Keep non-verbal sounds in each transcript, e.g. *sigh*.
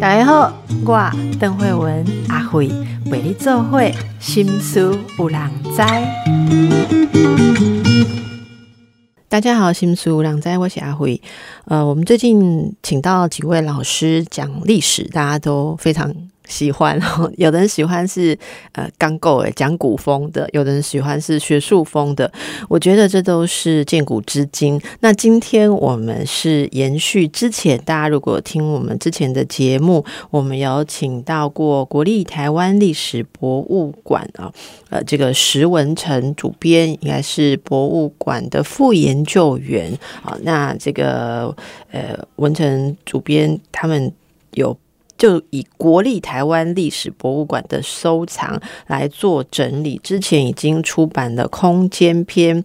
大家好，我邓慧文阿慧为你做会心思有人知。大家好，心思有人知，我是阿慧。呃，我们最近请到几位老师讲历史，大家都非常。喜欢哦，*laughs* 有的人喜欢是呃刚够诶讲古风的，有的人喜欢是学术风的。我觉得这都是见古知今。那今天我们是延续之前，大家如果听我们之前的节目，我们有请到过国立台湾历史博物馆啊，呃，这个石文成主编应该是博物馆的副研究员啊。那这个呃文成主编他们有。就以国立台湾历史博物馆的收藏来做整理，之前已经出版了空间篇。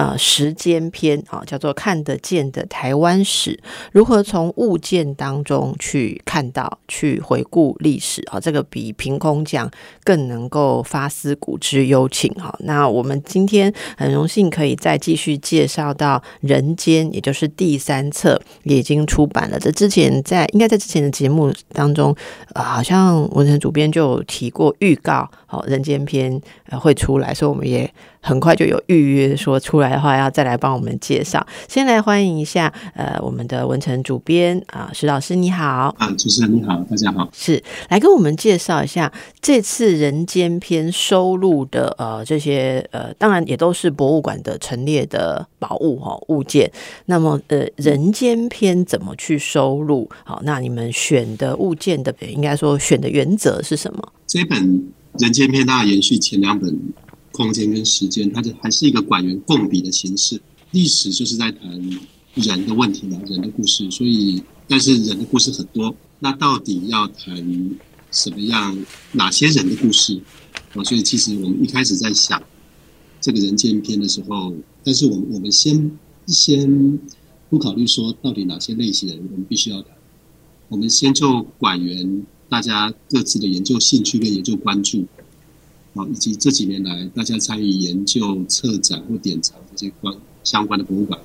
呃，时间篇啊，叫做看得见的台湾史，如何从物件当中去看到、去回顾历史啊？这个比凭空讲更能够发思古之幽情哈。那我们今天很荣幸可以再继续介绍到《人间》，也就是第三册也已经出版了。这之前在应该在之前的节目当中，呃，好像文成主编就有提过预告，好，《人间篇》会出来，所以我们也。很快就有预约说出来的话，要再来帮我们介绍。先来欢迎一下，呃，我们的文成主编啊，石老师你好。啊，主持人你好，大家好。是来跟我们介绍一下这次人间篇收录的呃这些呃，当然也都是博物馆的陈列的宝物哈物件。那么呃，人间篇怎么去收录？好，那你们选的物件的应该说选的原则是什么？这本人间篇它延续前两本。空间跟时间，它就还是一个馆员共笔的形式。历史就是在谈人的问题嘛，人的故事。所以，但是人的故事很多，那到底要谈什么样、哪些人的故事？哦，所以其实我们一开始在想这个人间篇的时候，但是我们我们先先不考虑说到底哪些类型人我们必须要谈，我们先就馆员大家各自的研究兴趣跟研究关注。啊，以及这几年来大家参与研究、策展或典藏这些关相关的博物馆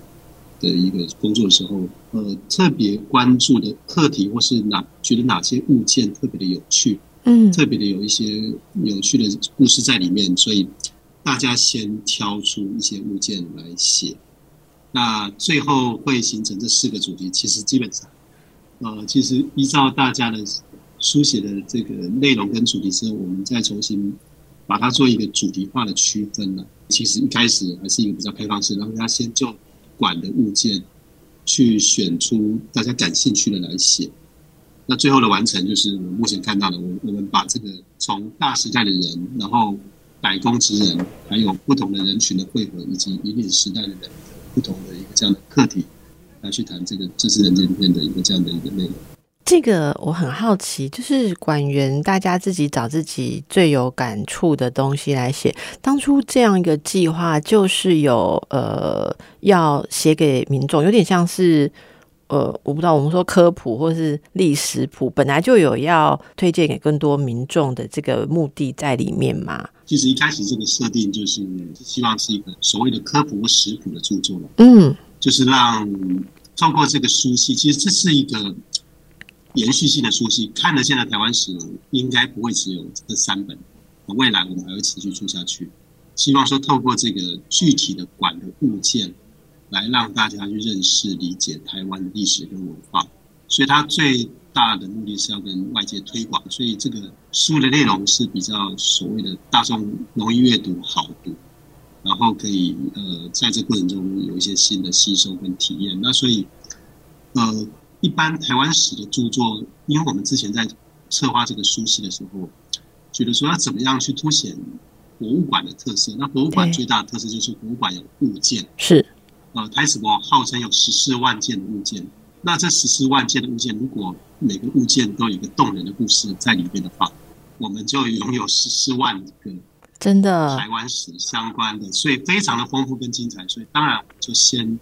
的一个工作的时候，呃，特别关注的课题或是哪觉得哪些物件特别的有趣，嗯，特别的有一些有趣的故事在里面，所以大家先挑出一些物件来写，那最后会形成这四个主题。其实基本上，呃，其实依照大家的书写的这个内容跟主题之后，我们再重新。把它做一个主题化的区分呢，其实一开始还是一个比较开放式，然后他先就馆的物件去选出大家感兴趣的来写，那最后的完成就是我目前看到的，我我们把这个从大时代的人，然后百工职人，还有不同的人群的汇合，以及引领时代的人不同的一个这样的课题，来去谈这个这是人间篇的一个这样的一个内容。这个我很好奇，就是馆员大家自己找自己最有感触的东西来写。当初这样一个计划，就是有呃要写给民众，有点像是呃我不知道我们说科普或是历史谱，本来就有要推荐给更多民众的这个目的在里面嘛。其实一开始这个设定就是希望是一个所谓的科普或食谱的著作了。嗯，就是让透过这个书系，其实这是一个。延续性的书系，看得见的台湾史应该不会只有这三本，未来我们还会持续出下去。希望说透过这个具体的馆的物件，来让大家去认识、理解台湾的历史跟文化。所以它最大的目的是要跟外界推广，所以这个书的内容是比较所谓的大众容易阅读、好读，然后可以呃在这过程中有一些新的吸收跟体验。那所以呃。一般台湾史的著作，因为我们之前在策划这个书系的时候，觉得说要怎么样去凸显博物馆的特色。那博物馆最大的特色就是博物馆有物件，是呃，台史博号称有十四万件的物件。那这十四万件的物件，如果每个物件都有一个动人的故事在里面的话，我们就拥有十四万个真的台湾史相关的，所以非常的丰富跟精彩。所以当然就先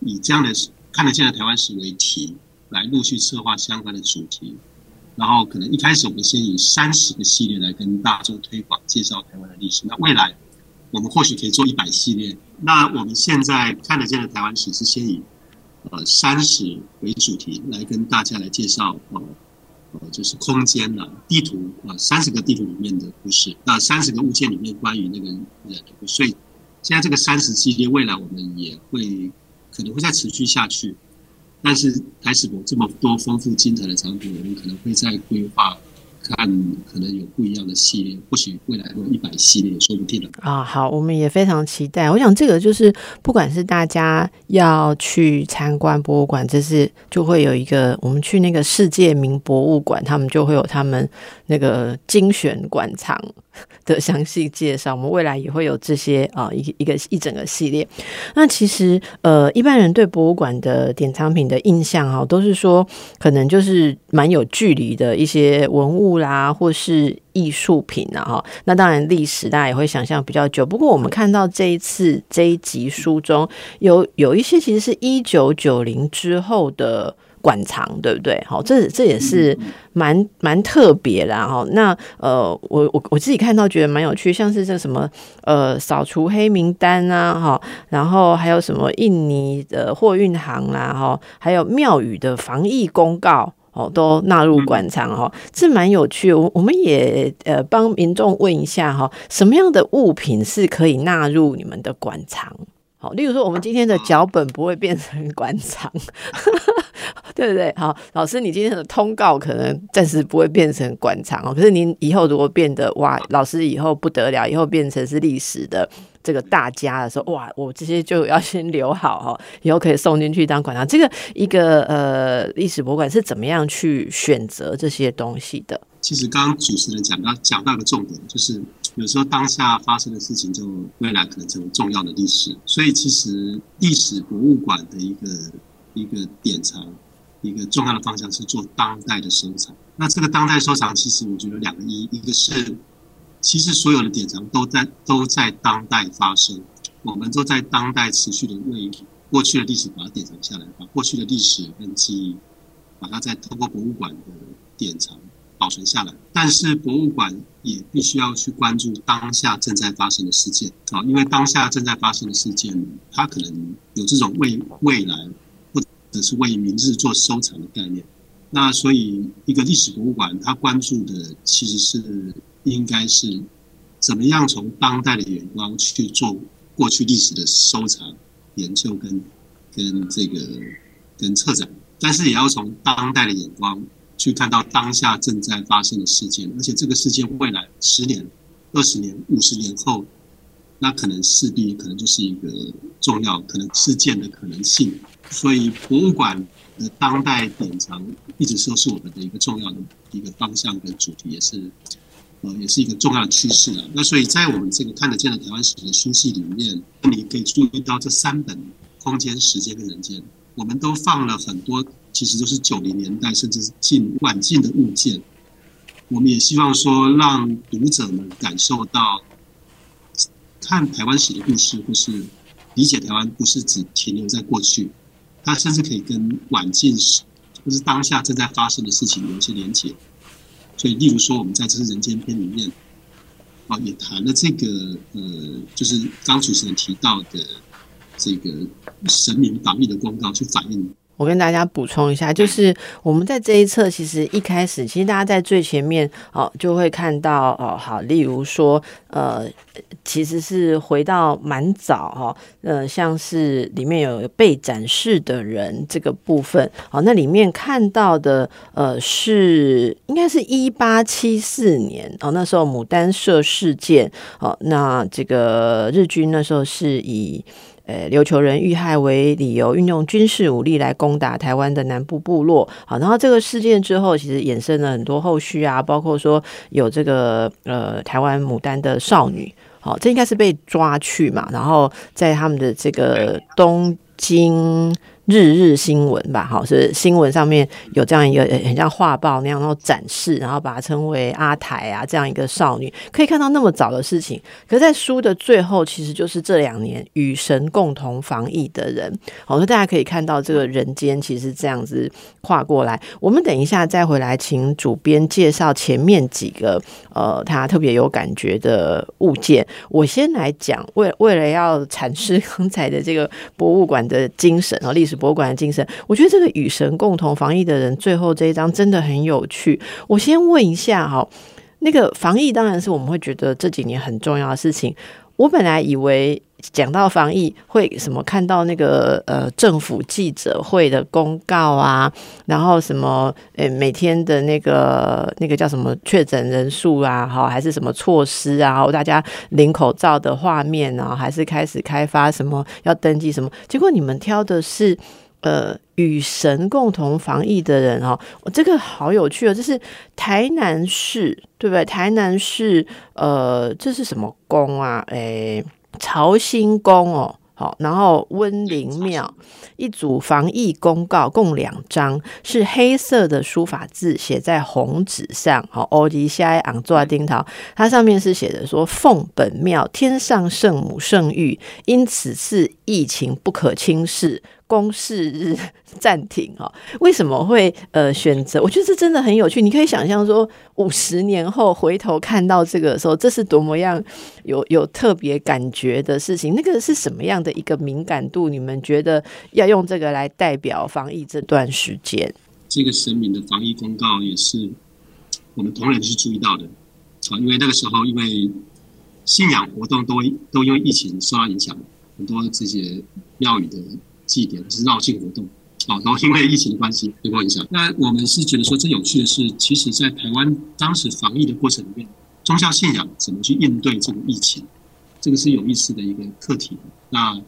以这样的看得见的台湾史为题。来陆续策划相关的主题，然后可能一开始我们先以三十个系列来跟大众推广介绍台湾的历史。那未来我们或许可以做一百系列。那我们现在看得见的台湾史是先以呃山石为主题来跟大家来介绍呃呃就是空间呐、地图啊三十个地图里面的故事，那三十个物件里面关于那个人的，所以现在这个三十系列未来我们也会可能会再持续下去，但是台史博这么多丰富精彩的产品，我们可能会在规划。看，可能有不一样的系列，或许未来会一百系列，说不定啊。好，我们也非常期待。我想这个就是，不管是大家要去参观博物馆，这是就会有一个，我们去那个世界名博物馆，他们就会有他们那个精选馆藏。的详细介绍，我们未来也会有这些啊，一一个一整个系列。那其实呃，一般人对博物馆的典藏品的印象哈，都是说可能就是蛮有距离的一些文物啦，或是艺术品啊哈。那当然历史大家也会想象比较久。不过我们看到这一次这一集书中有有一些其实是一九九零之后的。馆藏对不对？好，这这也是蛮蛮特别的哈。那呃，我我我自己看到觉得蛮有趣，像是这什么呃扫除黑名单啊，哈，然后还有什么印尼的货运行啦，哈，还有庙宇的防疫公告哦，都纳入馆藏哈，这蛮有趣。我我们也呃帮民众问一下哈，什么样的物品是可以纳入你们的馆藏？好，例如说，我们今天的脚本不会变成馆藏，*laughs* *laughs* 对不对？好，老师，你今天的通告可能暂时不会变成馆藏哦。可是您以后如果变得哇，老师以后不得了，以后变成是历史的这个大家的时候，哇，我这些就要先留好哈，以后可以送进去当馆藏。这个一个呃历史博物馆是怎么样去选择这些东西的？其实刚刚主持人讲到讲到的重点，就是。有时候当下发生的事情，就未来可能成为重要的历史。所以，其实历史博物馆的一个一个典藏，一个重要的方向是做当代的收藏。那这个当代收藏，其实我觉得两个一，一个是其实所有的典藏都在都在当代发生，我们都在当代持续的为过去的历史把它典藏下来，把过去的历史跟记忆，把它再通过博物馆的典藏。保存下来，但是博物馆也必须要去关注当下正在发生的事件啊，因为当下正在发生的事件，它可能有这种未未来者是为明日做收藏的概念。那所以，一个历史博物馆，它关注的其实是应该是怎么样从当代的眼光去做过去历史的收藏、研究跟跟这个跟策展，但是也要从当代的眼光。去看到当下正在发生的事件，而且这个事件未来十年、二十年、五十年后，那可能势必可能就是一个重要可能事件的可能性。所以，博物馆的当代典藏一直说是我们的一个重要的一个方向跟主题，也是呃，也是一个重要的趋势啊。那所以在我们这个看得见的台湾史的书系里面，你可以注意到这三本《空间、时间跟人间》，我们都放了很多。其实都是九零年代甚至是近晚近的物件，我们也希望说让读者们感受到，看台湾史的故事，或是理解台湾，不是只停留在过去，它甚至可以跟晚近史或是当下正在发生的事情有一些连结。所以，例如说，我们在这是人间篇里面，啊，也谈了这个呃，就是刚主持人提到的这个神明防疫的公告，去反映。我跟大家补充一下，就是我们在这一册，其实一开始，其实大家在最前面哦，就会看到哦，好，例如说，呃，其实是回到蛮早哈，呃，像是里面有被展示的人这个部分，哦，那里面看到的，呃，是应该是一八七四年哦，那时候牡丹社事件，哦，那这个日军那时候是以。呃，琉球人遇害为理由，运用军事武力来攻打台湾的南部部落。好，然后这个事件之后，其实衍生了很多后续啊，包括说有这个呃台湾牡丹的少女，好，这应该是被抓去嘛，然后在他们的这个东京。日日新闻吧，好是新闻上面有这样一个很像画报那样，然后展示，然后把它称为阿台啊这样一个少女，可以看到那么早的事情。可是，在书的最后，其实就是这两年与神共同防疫的人。好，那大家可以看到这个人间其实这样子跨过来。我们等一下再回来，请主编介绍前面几个呃他特别有感觉的物件。我先来讲，为为了要阐释刚才的这个博物馆的精神和历史。博物馆的精神。我觉得这个与神共同防疫的人，最后这一章真的很有趣。我先问一下哈，那个防疫当然是我们会觉得这几年很重要的事情。我本来以为讲到防疫会什么看到那个呃政府记者会的公告啊，然后什么诶每天的那个那个叫什么确诊人数啊，好还是什么措施啊，然后大家领口罩的画面啊，还是开始开发什么要登记什么？结果你们挑的是呃与神共同防疫的人哦，这个好有趣哦，这是台南市对不对？台南市呃这是什么宫啊？诶。朝兴宫哦，好，然后温陵庙一组防疫公告共两张，是黑色的书法字写在红纸上，好，欧迪下昂坐丁桃，它上面是写的说奉本庙天上圣母圣谕，因此次疫情不可轻视。公示日暂停哈，为什么会呃选择？我觉得这真的很有趣。你可以想象说，五十年后回头看到这个时候，这是多么样有有特别感觉的事情。那个是什么样的一个敏感度？你们觉得要用这个来代表防疫这段时间？这个神明的防疫公告也是我们同仁是注意到的啊，因为那个时候因为信仰活动都都因为疫情受到影响，很多这些庙宇的。祭典是绕境活动，哦，然后因为疫情的关系受过影响。那我们是觉得说，最有趣的是，其实，在台湾当时防疫的过程里面，宗教信仰怎么去应对这个疫情，这个是有意思的一个课题。那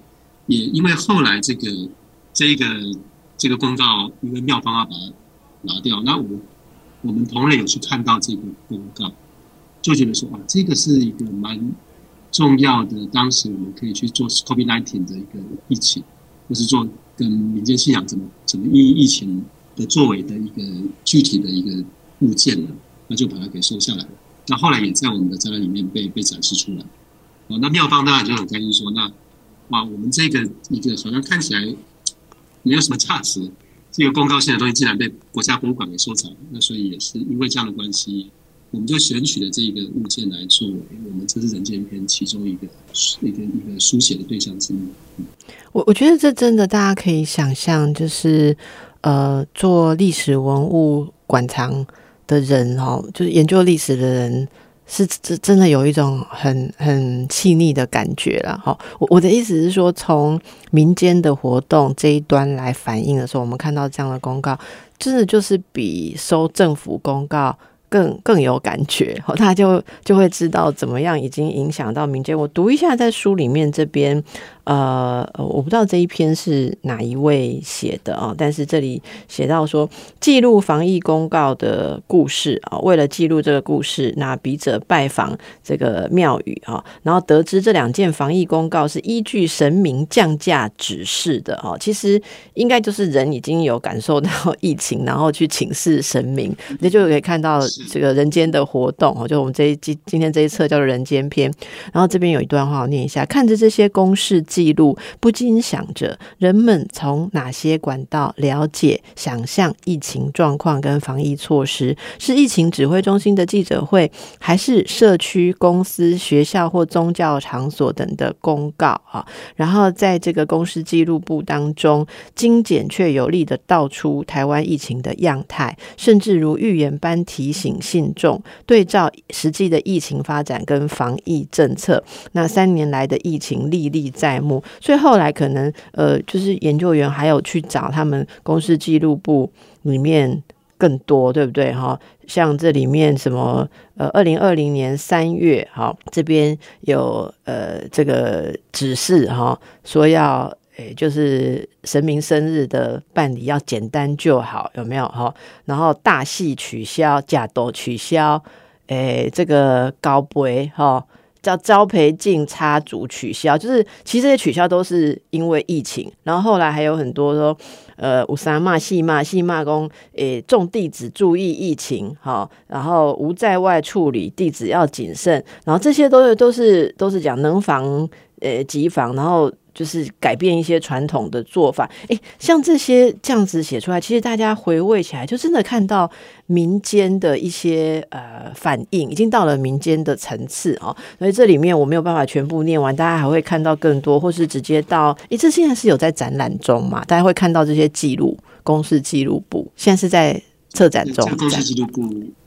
也因为后来这个这个这个公告，因为庙方要把它拿掉，那我我们同仁有去看到这个公告，就觉得说，啊，这个是一个蛮重要的，当时我们可以去做 COVID-19 的一个疫情。或是做跟民间信仰怎么怎么因疫情的作为的一个具体的一个物件呢？那就把它给收下来了。那后来也在我们的展览里面被被展示出来。哦，那妙方当然就很开心说：“那哇，我们这个一个好像看起来没有什么价值，这个公告性的东西竟然被国家博物馆给收藏。那所以也是因为这样的关系。”我们就选取了这一个物件来作为我们这是人间篇其中一个一个一个书写的对象之一。我我觉得这真的大家可以想象，就是呃，做历史文物馆藏的人哦，就是研究历史的人，是真真的有一种很很细腻的感觉了。哈，我我的意思是说，从民间的活动这一端来反映的时候，我们看到这样的公告，真的就是比收政府公告。更更有感觉，好，他就就会知道怎么样已经影响到民间。我读一下在书里面这边。呃，我不知道这一篇是哪一位写的啊，但是这里写到说，记录防疫公告的故事啊，为了记录这个故事，那笔者拜访这个庙宇啊，然后得知这两件防疫公告是依据神明降价指示的哦，其实应该就是人已经有感受到疫情，然后去请示神明，那就可以看到这个人间的活动哦，就我们这一今今天这一册叫做人间篇，然后这边有一段话我念一下，看着这些公式。记录不禁想着，人们从哪些管道了解、想象疫情状况跟防疫措施？是疫情指挥中心的记者会，还是社区、公司、学校或宗教场所等的公告啊？然后在这个公司记录簿当中，精简却有力的道出台湾疫情的样态，甚至如预言般提醒信众，对照实际的疫情发展跟防疫政策。那三年来的疫情历历在。所以后来可能呃，就是研究员还有去找他们公司记录部里面更多，对不对？哈，像这里面什么呃，二零二零年三月，哈，这边有呃这个指示哈，说要诶，就是神明生日的办理要简单就好，有没有哈？然后大戏取消，假都取消，诶，这个高杯哈。叫招培进插足取消，就是其实这些取消都是因为疫情，然后后来还有很多说，呃，五三骂戏骂戏骂工，诶，众弟子注意疫情，好，然后无在外处理，弟子要谨慎，然后这些都是都是都是讲能防呃机房，然后。就是改变一些传统的做法，诶，像这些这样子写出来，其实大家回味起来，就真的看到民间的一些呃反应，已经到了民间的层次哦。所以这里面我没有办法全部念完，大家还会看到更多，或是直接到，诶，这现在是有在展览中嘛？大家会看到这些记录，公示记录簿，现在是在。策展中，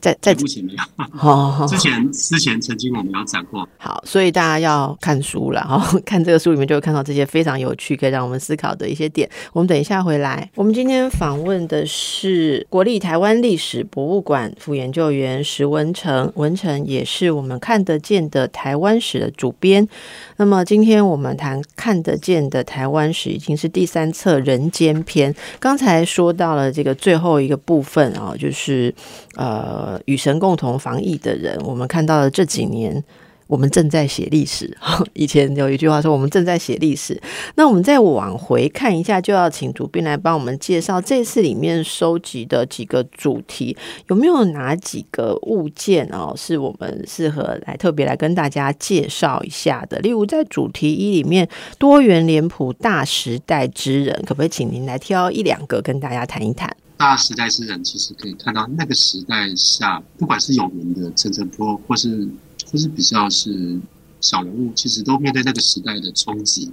在在目前没有。哦，之前之前曾经我们有讲过。好，所以大家要看书了哈，*laughs* 看这个书里面就会看到这些非常有趣，可以让我们思考的一些点。我们等一下回来。我们今天访问的是国立台湾历史博物馆副研究员石文成，文成也是我们看得见的台湾史的主编。那么今天我们谈看得见的台湾史，已经是第三册人间篇。刚才说到了这个最后一个部分。啊，就是呃，与神共同防疫的人，我们看到了这几年。我们正在写历史。*laughs* 以前有一句话说，我们正在写历史。那我们再往回看一下，就要请主编来帮我们介绍这次里面收集的几个主题，有没有哪几个物件哦，是我们适合来特别来跟大家介绍一下的？例如在主题一里面，多元脸谱大时代之人，可不可以请您来挑一两个跟大家谈一谈？大时代之人，其实可以看到那个时代下，不管是有名的陈澄波，或是。或是比较是小人物，其实都面对那个时代的冲击。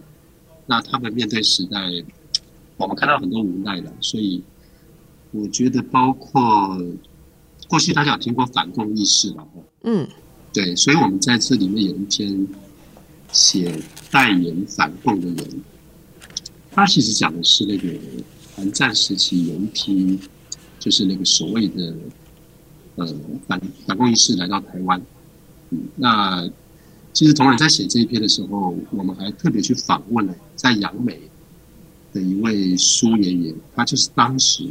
那他们面对时代，我们看到很多无奈的。所以我觉得，包括过去大家有听过反共意识吧？嗯，对。所以我们在这里面有一篇写代言反共的人，他其实讲的是那个韩战时期有一批，就是那个所谓的呃反反共意识来到台湾。那其实同仁在写这一篇的时候，我们还特别去访问了在杨梅的一位苏爷爷，他就是当时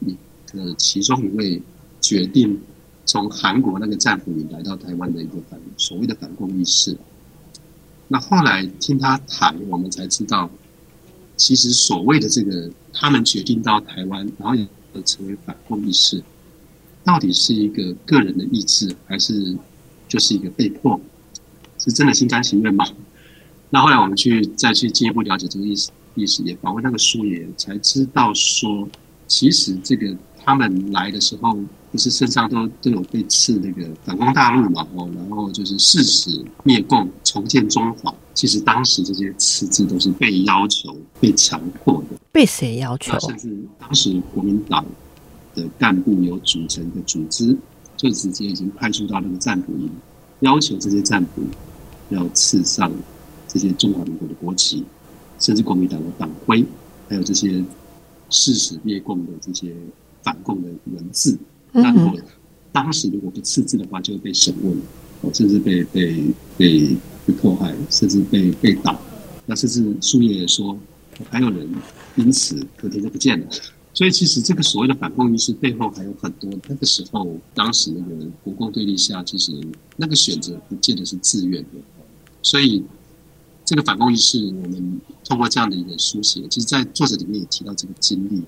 一呃其中一位决定从韩国那个战俘营来到台湾的一个反所谓的反共意识。那后来听他谈，我们才知道，其实所谓的这个他们决定到台湾，然后也成为反共意识，到底是一个个人的意志，还是？就是一个被迫，是真的心甘情愿吗？那后来我们去再去进一步了解这个意思，意思也访问那个书也，才知道说，其实这个他们来的时候，不是身上都都有被刺那个反攻大陆嘛？哦，然后就是誓死灭共、重建中华。其实当时这些刺字都是被要求、被强迫的。被谁要求？甚至当时国民党的干部有组成的组织。就直接已经派出到那个战俘营，要求这些战俘要刺上这些中华民国的国旗，甚至国民党的党徽，还有这些誓死灭共的这些反共的文字。那如果当时如果不刺字的话，就会被审问，哦，甚至被被被被迫害，甚至被被打。那甚至树叶说，还有人因此隔天就不见了。所以，其实这个所谓的反共意识背后还有很多。那个时候，当时那个国共对立下，其实那个选择不见得是自愿的。所以，这个反共意识，我们通过这样的一个书写，其实，在作者里面也提到这个经历。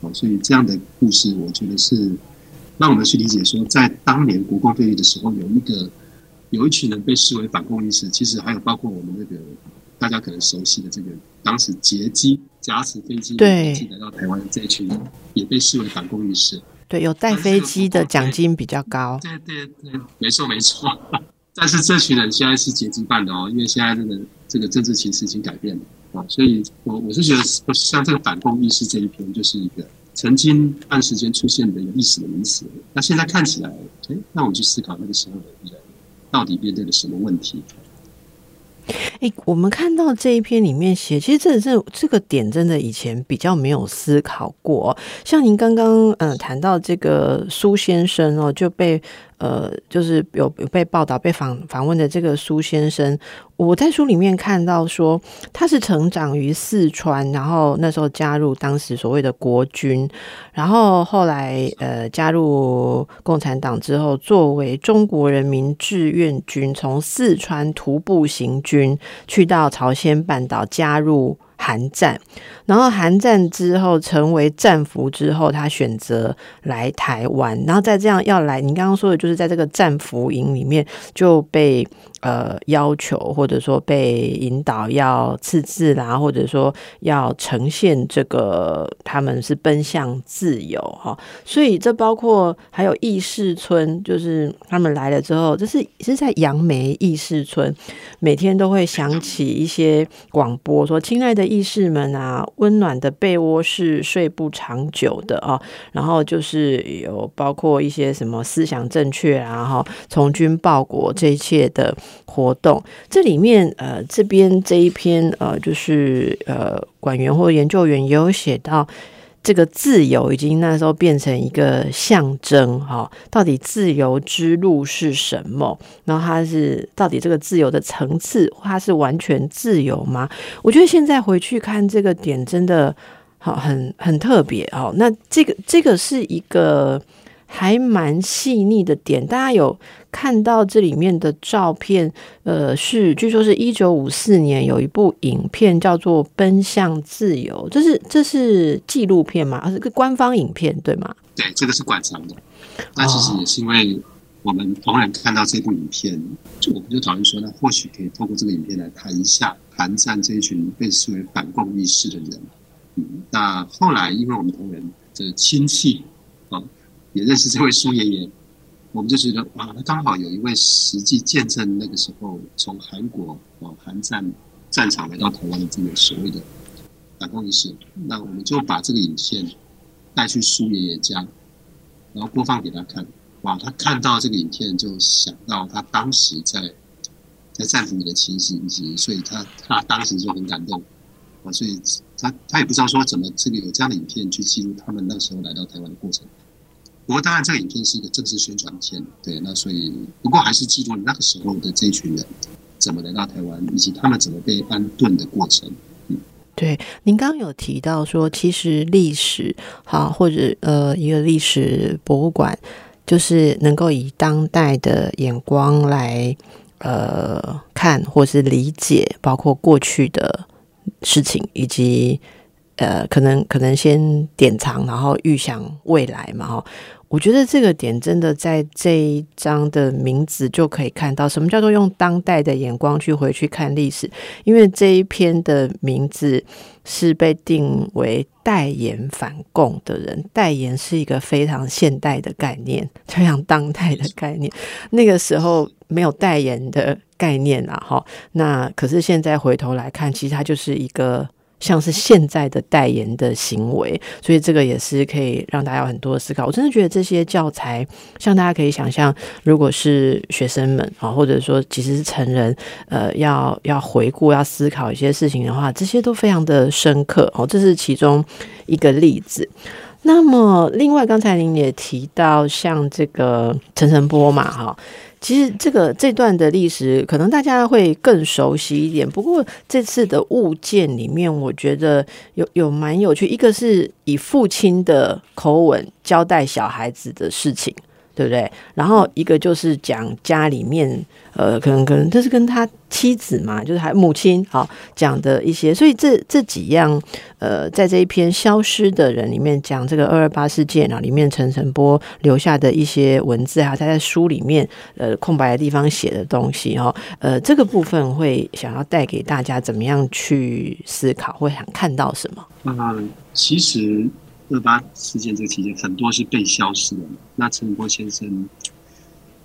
好，所以这样的故事，我觉得是让我们去理解说，在当年国共对立的时候，有一个有一群人被视为反共意识，其实还有包括我们那个大家可能熟悉的这个当时劫机。驾驶飞机对来到台湾的这一群人，也被视为反共意识。对，有带飞机的奖金比较高。对对对，没错没错。但是这群人现在是劫机办的哦，因为现在这个这个政治形势已经改变了啊，所以我我是觉得，像这个反共意识这一篇，就是一个曾经按时间出现的一个历史的名词。那现在看起来，哎，那我们去思考那个时候的人到底面对了什么问题？哎，我们看到这一篇里面写，其实这这这个点真的以前比较没有思考过。像您刚刚嗯谈到这个苏先生哦，就被。呃，就是有有被报道、被访访问的这个苏先生，我在书里面看到说他是成长于四川，然后那时候加入当时所谓的国军，然后后来呃加入共产党之后，作为中国人民志愿军，从四川徒步行军去到朝鲜半岛加入。韩战，然后韩战之后成为战俘之后，他选择来台湾，然后再这样要来，你刚刚说的就是在这个战俘营里面就被呃要求，或者说被引导要自治啦，或者说要呈现这个他们是奔向自由哈。所以这包括还有义士村，就是他们来了之后，这是是在杨梅义士村，每天都会响起一些广播，说：“亲爱的义士们啊，温暖的被窝是睡不长久的啊。”然后就是有包括一些什么思想正确啊，哈，从军报国这一切的活动。这里面呃，这边这一篇呃，就是呃，管员或研究员也有写到。这个自由已经那时候变成一个象征，哈，到底自由之路是什么？然后它是到底这个自由的层次，它是完全自由吗？我觉得现在回去看这个点，真的好很很特别哦。那这个这个是一个。还蛮细腻的点，大家有看到这里面的照片？呃，是据说是一九五四年有一部影片叫做《奔向自由》，这是这是纪录片吗？是个官方影片对吗？对，这个是馆藏的。那其实也是因为我们同仁看到这部影片，就我们就讨论说，那或许可以透过这个影片来谈一下韩战这一群被视为反共意识的人。嗯，那后来因为我们同仁的亲戚。也认识这位苏爷爷，我们就觉得哇，他刚好有一位实际见证那个时候从韩国往韩战战场来到台湾的这个所谓的反攻仪式，那我们就把这个影片带去苏爷爷家，然后播放给他看。哇，他看到这个影片就想到他当时在在战俘里的情形，以及所以他他当时就很感动啊，所以他他也不知道说怎么这个有这样的影片去记录他们那时候来到台湾的过程。不过，当然，这个影片是一个正式宣传片，对，那所以，不过还是记录那个时候的这群人怎么来到台湾，以及他们怎么被安顿的过程。对，您刚刚有提到说，其实历史好，或者呃，一个历史博物馆，就是能够以当代的眼光来呃看，或是理解，包括过去的事情，以及呃，可能可能先典藏，然后预想未来嘛，哈。我觉得这个点真的在这一章的名字就可以看到，什么叫做用当代的眼光去回去看历史？因为这一篇的名字是被定为代言反共的人，代言是一个非常现代的概念，非常当代的概念。那个时候没有代言的概念啊，哈。那可是现在回头来看，其实它就是一个。像是现在的代言的行为，所以这个也是可以让大家有很多的思考。我真的觉得这些教材，像大家可以想象，如果是学生们啊，或者说其实是成人，呃，要要回顾、要思考一些事情的话，这些都非常的深刻哦。这是其中一个例子。那么，另外刚才您也提到，像这个陈晨波嘛，哈。其实这个这段的历史，可能大家会更熟悉一点。不过这次的物件里面，我觉得有有蛮有趣，一个是以父亲的口吻交代小孩子的事情。对不对？然后一个就是讲家里面，呃，可能可能这是跟他妻子嘛，就是还母亲好讲的一些，所以这这几样，呃，在这一篇消失的人里面讲这个二二八事件啊，里面陈晨波留下的一些文字啊，他在书里面呃空白的地方写的东西哈，呃，这个部分会想要带给大家怎么样去思考，会想看到什么？嗯，其实。二八事件这个期间，很多是被消失的。那陈永波先生，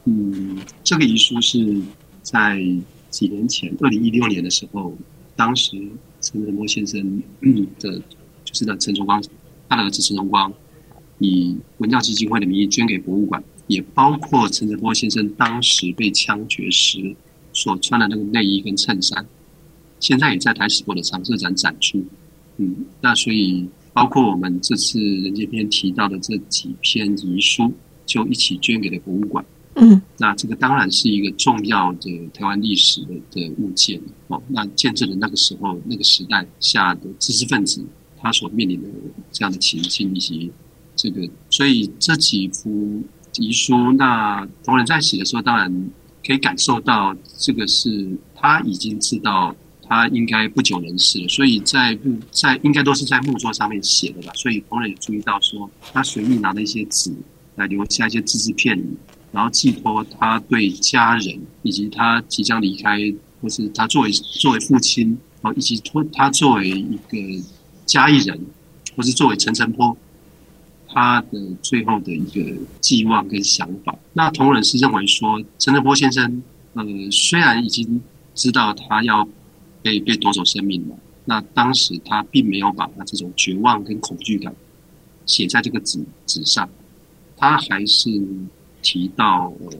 嗯，这个遗书是在几年前，二零一六年的时候，当时陈仁波先生的，就是那陈崇光，他的儿子陈崇光，以文教基金会的名义捐给博物馆，也包括陈仁波先生当时被枪决时所穿的那个内衣跟衬衫，现在也在台史博的常设展展出。嗯，那所以。包括我们这次人间篇提到的这几篇遗书，就一起捐给了博物馆。嗯，那这个当然是一个重要的台湾历史的的物件哦。那见证了那个时候那个时代下的知识分子他所面临的这样的情境以及这个，所以这几幅遗书，那同仁在写的时候，当然可以感受到这个是他已经知道。他应该不久人世了，所以在木在应该都是在木桌上面写的吧。所以同仁也注意到说，他随意拿了一些纸来留下一些字字片语，然后寄托他对家人以及他即将离开，或是他作为作为父亲啊，以及托他作为一个家艺人，或是作为陈澄波，他的最后的一个寄望跟想法。那同仁是认为说，陈澄波先生，呃，虽然已经知道他要被被夺走生命了，那当时他并没有把他这种绝望跟恐惧感写在这个纸纸上，他还是。提到呃，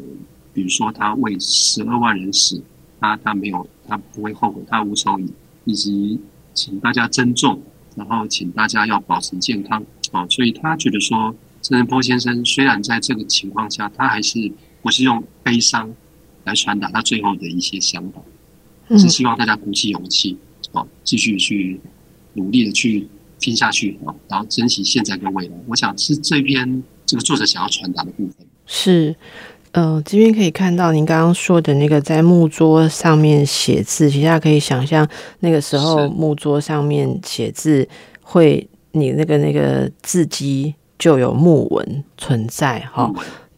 比如说他为十二万人死，他他没有，他不会后悔，他无愁以，以及请大家珍重，然后请大家要保持健康。啊，所以他觉得说，郑仁波先生虽然在这个情况下，他还是不是用悲伤来传达他最后的一些想法，是希望大家鼓起勇气啊，继续去努力的去拼下去啊，然后珍惜现在跟未来。我想是这篇这个作者想要传达的部分。是，呃，这边可以看到您刚刚说的那个在木桌上面写字，其实大家可以想象那个时候木桌上面写字，会你那个那个字迹就有木纹存在哈。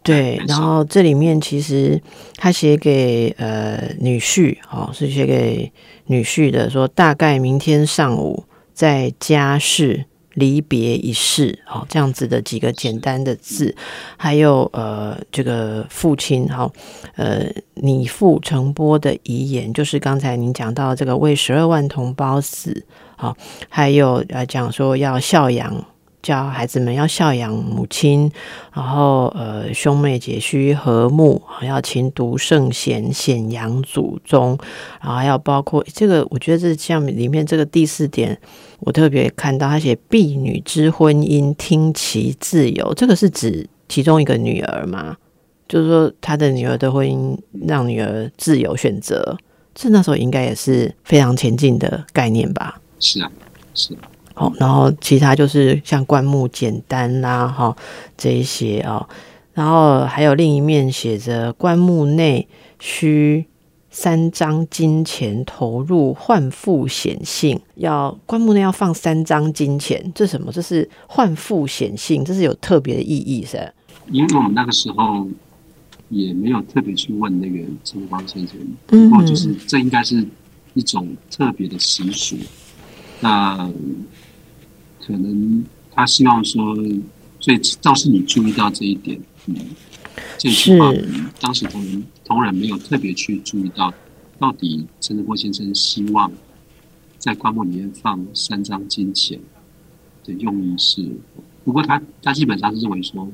对，然后这里面其实他写给呃女婿，哦，是写给女婿的，说大概明天上午在家事。离别一事，好，这样子的几个简单的字，还有呃，这个父亲，好，呃，你父陈波的遗言，就是刚才您讲到这个为十二万同胞死，好，还有呃讲说要孝养。教孩子们要孝养母亲，然后呃兄妹姐须和睦，要勤读圣贤，显扬祖宗，然后还要包括这个，我觉得这像里面这个第四点，我特别看到他写婢女之婚姻，听其自由，这个是指其中一个女儿吗？就是说他的女儿的婚姻让女儿自由选择，这那时候应该也是非常前进的概念吧？是啊，是。好，然后其他就是像棺木简单啦，哈，这一些哦，然后还有另一面写着棺木内需三张金钱投入换付显性，要棺木内要放三张金钱，这什么？这是换付显性，这是有特别的意义噻？因为我们那个时候也没有特别去问那个陈光先生，不过就是这应该是一种特别的习俗，那。可能他希望说，所以倒是你注意到这一点，嗯，这句话当时同仁同仁没有特别去注意到，到底陈德波先生希望在棺木里面放三张金钱的用意是，不过他他基本上是认为说，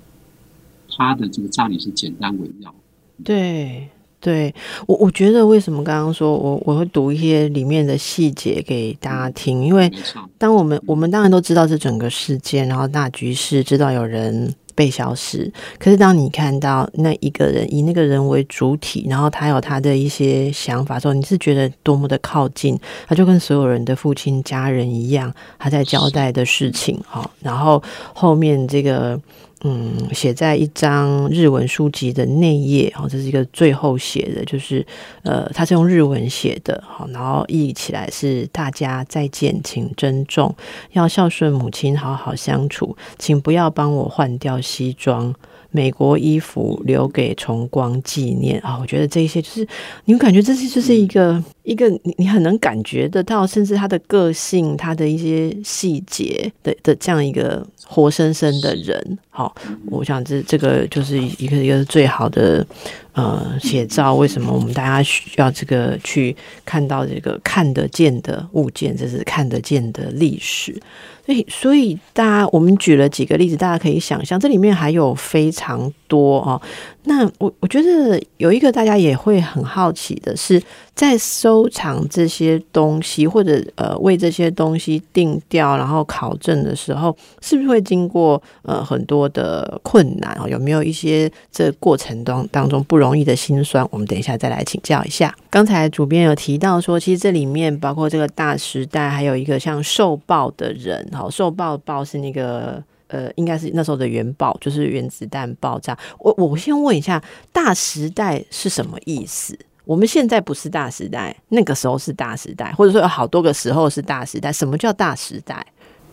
他的这个葬礼是简单为要，对。对我，我觉得为什么刚刚说我我会读一些里面的细节给大家听，因为当我们我们当然都知道这整个事件，然后大局势，知道有人被消失，可是当你看到那一个人以那个人为主体，然后他有他的一些想法之后，你是觉得多么的靠近，他就跟所有人的父亲家人一样，他在交代的事情哈，然后后面这个。嗯，写在一张日文书籍的内页，哦，这是一个最后写的，就是呃，它是用日文写的，好，然后译起来是大家再见，请珍重，要孝顺母亲，好好相处，请不要帮我换掉西装。美国衣服留给崇光纪念啊！我觉得这些就是，你们感觉这些就是一个一个你你很能感觉得到，甚至他的个性、他的一些细节的的这样一个活生生的人。好，我想这这个就是一个一个最好的呃写照。为什么我们大家需要这个去看到这个看得见的物件？这是看得见的历史。所以，所以大家，我们举了几个例子，大家可以想象，这里面还有非常多哦。那我我觉得有一个大家也会很好奇的是，在收藏这些东西或者呃为这些东西定调，然后考证的时候，是不是会经过呃很多的困难哦？有没有一些这过程当当中不容易的辛酸？我们等一下再来请教一下。刚才主编有提到说，其实这里面包括这个大时代，还有一个像受报的人，哈，受报报是那个呃，应该是那时候的原爆，就是原子弹爆炸。我我先问一下，大时代是什么意思？我们现在不是大时代，那个时候是大时代，或者说有好多个时候是大时代。什么叫大时代？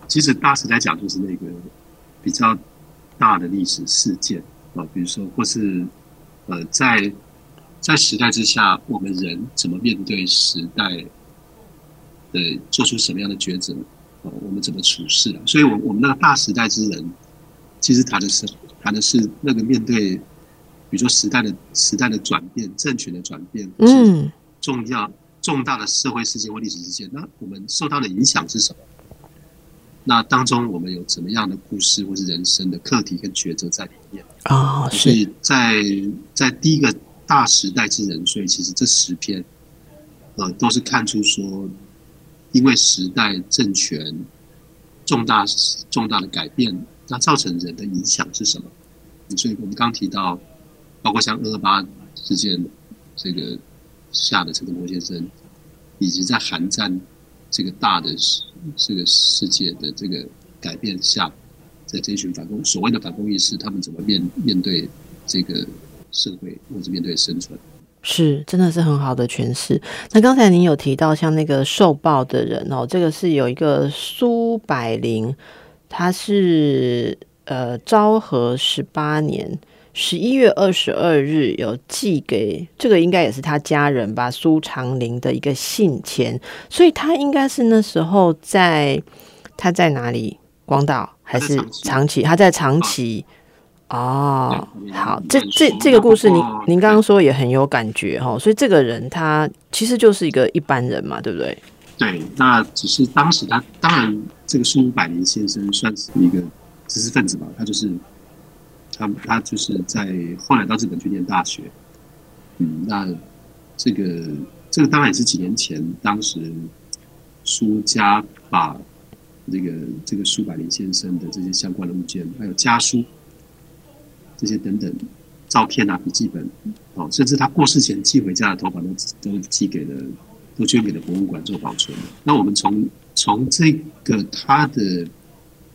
其实大时代讲就是那个比较大的历史事件啊，比如说或是。呃，在在时代之下，我们人怎么面对时代呃，做出什么样的抉择？哦，我们怎么处事了？所以，我我们那个大时代之人，其实谈的是谈的是那个面对，比如说时代的时代的转变、政权的转变，嗯，重要重大的社会事件或历史事件，那我们受到的影响是什么？那当中我们有怎么样的故事，或是人生的课题跟抉择在里面啊？所以在在第一个大时代之人，所以其实这十篇，呃，都是看出说。因为时代政权重大重大的改变，那造成人的影响是什么？所以我们刚提到，包括像二二八事件这个下的陈德波先生，以及在韩战这个大的这个世界的这个改变下，在这一群反共所谓的反共意识，他们怎么面面对这个社会，或者面对生存？是，真的是很好的诠释。那刚才您有提到像那个受报的人哦，这个是有一个苏百灵，他是呃昭和十八年十一月二十二日有寄给这个应该也是他家人吧，苏长林的一个信签，所以他应该是那时候在他在哪里？广岛还是长崎？他在长崎。哦，好，这这这个故事，您您刚刚说也很有感觉哈，所以这个人他其实就是一个一般人嘛，对不对？对，那只是当时他当然这个苏百年先生算是一个知识分子吧，他就是他他就是在后来到日本去念大学，嗯，那这个这个当然也是几年前，当时苏家把这个这个苏百年先生的这些相关的物件还有家书。这些等等照片啊、笔记本，哦，甚至他过世前寄回家的头发都都寄给了，都捐给了博物馆做保存。那我们从从这个他的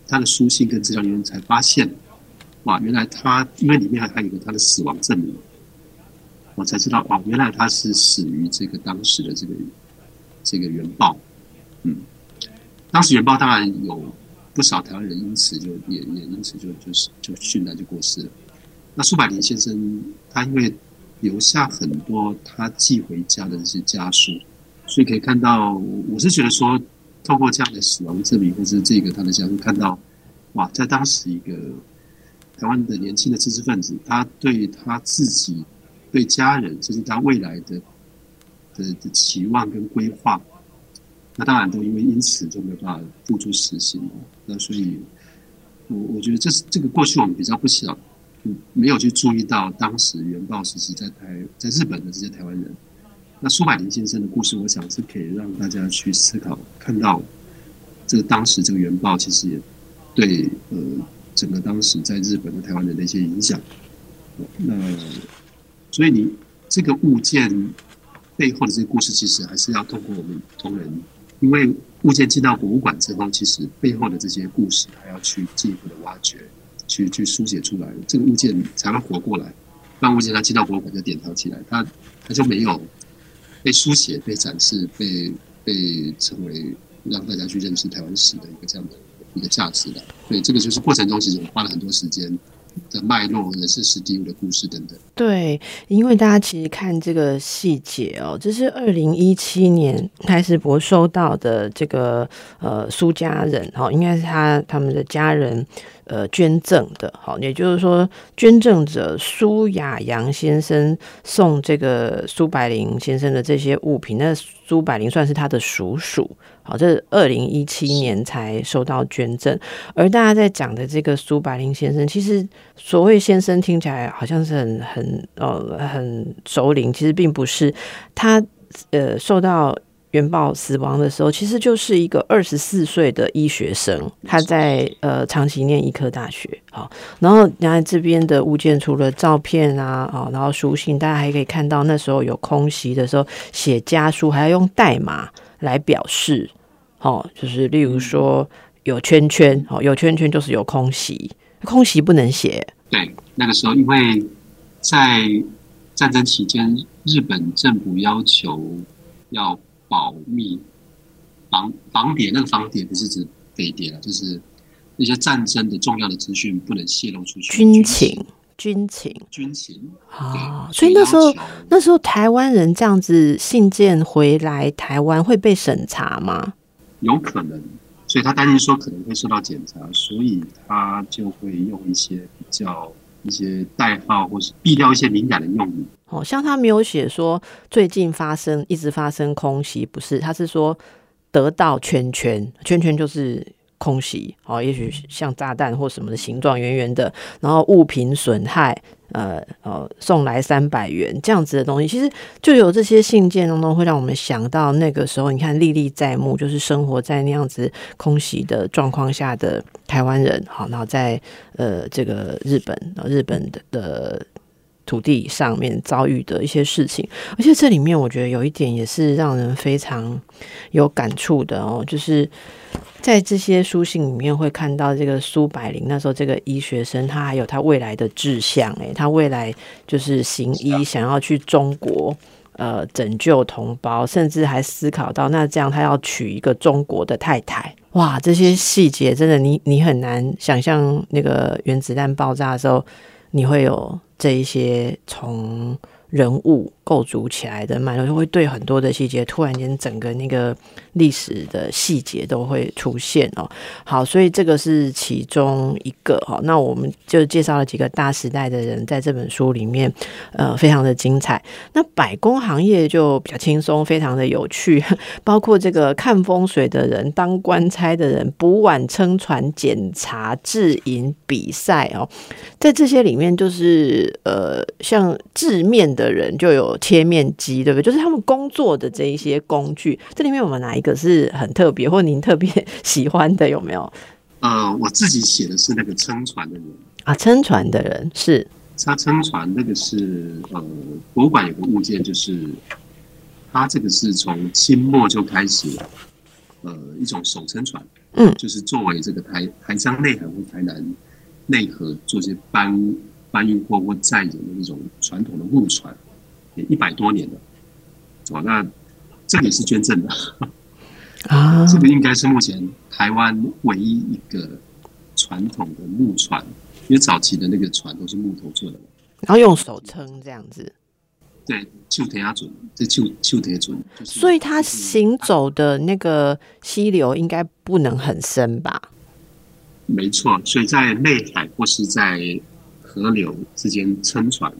他的书信跟资料里面才发现，哇，原来他因为里面还还有一个他的死亡证明，我才知道哦，原来他是死于这个当时的这个这个原爆。嗯，当时原爆当然有不少台湾人因此就也也因此就就是就殉难就过世了。那苏百林先生，他因为留下很多他寄回家的这些家书，所以可以看到，我是觉得说，透过这样的死亡证明，或是这个他的家书，看到，哇，在当时一个台湾的年轻的知识分子，他对他自己、对家人，甚至他未来的的的期望跟规划，那当然都因为因此就没有办法付诸实行了。那所以，我我觉得这是这个过去我们比较不晓。没有去注意到当时原爆时期在台在日本的这些台湾人，那苏百林先生的故事，我想是可以让大家去思考，看到这个当时这个原爆其实也对呃整个当时在日本的台湾人的一些影响。那所以你这个物件背后的这个故事，其实还是要通过我们同仁，因为物件进到博物馆之后，其实背后的这些故事还要去进一步的挖掘。去去书写出来，这个物件才会活过来。让物件它进到博物馆就典藏起来，它它就没有被书写、被展示、被被成为让大家去认识台湾史的一个这样的一个价值的。所以这个就是过程中，其实我花了很多时间。的脉络，也是史蒂夫的故事等等。对，因为大家其实看这个细节哦，这是二零一七年开始博收到的这个呃苏家人哈，应该是他他们的家人呃捐赠的，好，也就是说捐赠者苏雅阳先生送这个苏百灵先生的这些物品，那苏百灵算是他的叔叔。好，这是二零一七年才收到捐赠，而大家在讲的这个苏百林先生，其实所谓先生听起来好像是很很呃很熟龄，其实并不是。他呃受到原爆死亡的时候，其实就是一个二十四岁的医学生，他在呃长期念医科大学。好，然后你看这边的物件，除了照片啊，哦，然后书信，大家还可以看到那时候有空袭的时候写家书，还要用代码。来表示，哦，就是例如说有圈圈，哦，有圈圈就是有空袭，空袭不能写。对，那个时候因为在战争期间，日本政府要求要保密防防谍，那个防谍不是指飞谍了，就是那些战争的重要的资讯不能泄露出去。军情。军情军情啊，所以那时候那时候台湾人这样子信件回来台湾会被审查吗？有可能，所以他担心说可能会受到检查，所以他就会用一些比较一些代号或是避掉一些敏感的用语。哦，像他没有写说最近发生一直发生空袭，不是，他是说得到圈圈圈圈就是。空袭哦，也许像炸弹或什么的形状，圆圆的，然后物品损害，呃呃，送来三百元这样子的东西，其实就有这些信件当中，会让我们想到那个时候，你看历历在目，就是生活在那样子空袭的状况下的台湾人，好，然后在呃这个日本，日本的的土地上面遭遇的一些事情，而且这里面我觉得有一点也是让人非常有感触的哦，就是。在这些书信里面会看到这个苏百灵那时候这个医学生，他还有他未来的志向，诶，他未来就是行医，想要去中国，呃，拯救同胞，甚至还思考到那这样他要娶一个中国的太太，哇，这些细节真的你你很难想象，那个原子弹爆炸的时候，你会有这一些从。人物构筑起来的脉络，就会对很多的细节，突然间整个那个历史的细节都会出现哦。好，所以这个是其中一个哈。那我们就介绍了几个大时代的人，在这本书里面，呃，非常的精彩。那百工行业就比较轻松，非常的有趣，*laughs* 包括这个看风水的人、当官差的人、补碗撑船、检查、制银比赛哦，在这些里面，就是呃，像制面。的人就有切面机，对不对？就是他们工作的这一些工具，这里面我们哪一个是很特别，或您特别喜欢的？有没有？呃，我自己写的是那个撑船的人啊，撑船的人是他撑船那个是呃，博物馆有个物件，就是他这个是从清末就开始呃一种手撑船，嗯，就是作为这个台台江内海或台南内河做些搬。搬运货或载人的一种传统的木船，也一百多年了。哦，那这个也是捐赠的 *laughs* 啊。*laughs* 这个应该是目前台湾唯一一个传统的木船，因为早期的那个船都是木头做的，然后用手撑这样子。对，旧铁鸭准，这旧旧铁准。所以它行走的那个溪流应该不能很深吧？没错，所以在内海或是在。河流之间撑船，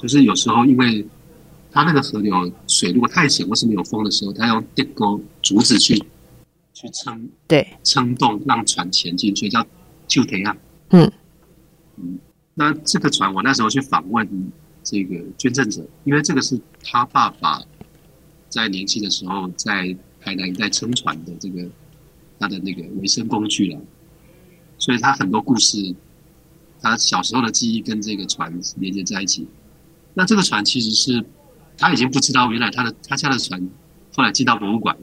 就是有时候因为它那个河流水如果太浅或是没有风的时候，它用电钩竹子去去撑，对，撑动让船前进，所以叫就田样。嗯嗯，那这个船我那时候去访问这个捐赠者，因为这个是他爸爸在年轻的时候在台南一带撑船的这个他的那个维生工具了，所以他很多故事。他小时候的记忆跟这个船连接在一起，那这个船其实是他已经不知道，原来他的他家的船后来进到博物馆。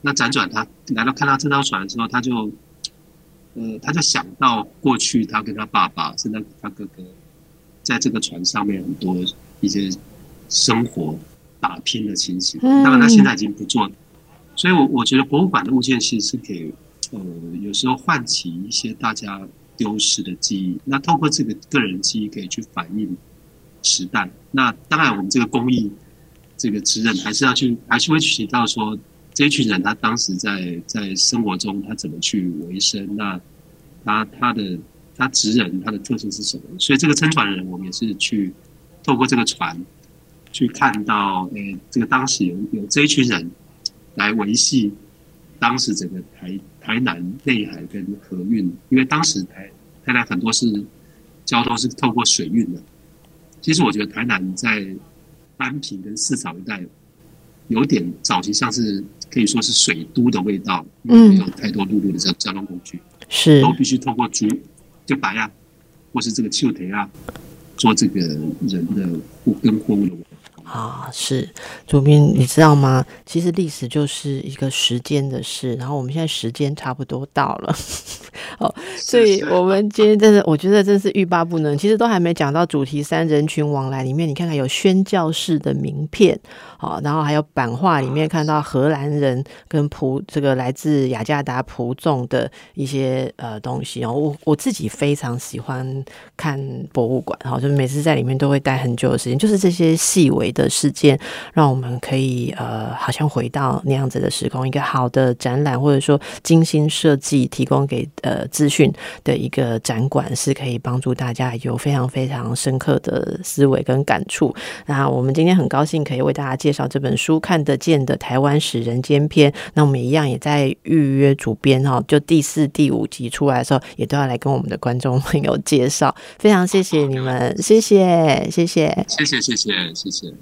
那辗转他来到看到这艘船的时候，他就呃他就想到过去他跟他爸爸，甚至他哥哥在这个船上面很多一些生活打拼的情形。当然他现在已经不做，所以我我觉得博物馆的物件其实是可以呃有时候唤起一些大家。丢失的记忆，那透过这个个人记忆可以去反映时代。那当然，我们这个公益这个职人还是要去，还是会提到说，这一群人他当时在在生活中他怎么去维生？那他他的他职人他的特色是什么？所以这个撑船人，我们也是去透过这个船去看到，诶，这个当时有有这一群人来维系当时整个台。台南内海跟河运，因为当时台台南很多是交通是透过水运的。其实我觉得台南在安平跟市场一带，有点早期像是可以说是水都的味道，嗯，没有太多陆路的交交通工具，是。都必须通过竹就白啊，或是这个秋铁啊，做这个人的货跟货物啊，是主编，你知道吗？其实历史就是一个时间的事，然后我们现在时间差不多到了，哦，所以我们今天真的，我觉得真是欲罢不能。其实都还没讲到主题三人群往来里面，你看看有宣教士的名片，好，然后还有版画里面看到荷兰人跟仆这个来自雅加达仆众的一些呃东西哦。我我自己非常喜欢看博物馆，哈，就每次在里面都会待很久的时间，就是这些细微的。的事件，让我们可以呃，好像回到那样子的时空。一个好的展览，或者说精心设计、提供给呃资讯的一个展馆，是可以帮助大家有非常非常深刻的思维跟感触。那我们今天很高兴可以为大家介绍这本书《看得见的台湾史人间篇》。那我们一样也在预约主编哈，就第四、第五集出来的时候，也都要来跟我们的观众朋友介绍。非常谢谢你们，谢谢，谢谢，谢谢，谢谢，谢谢。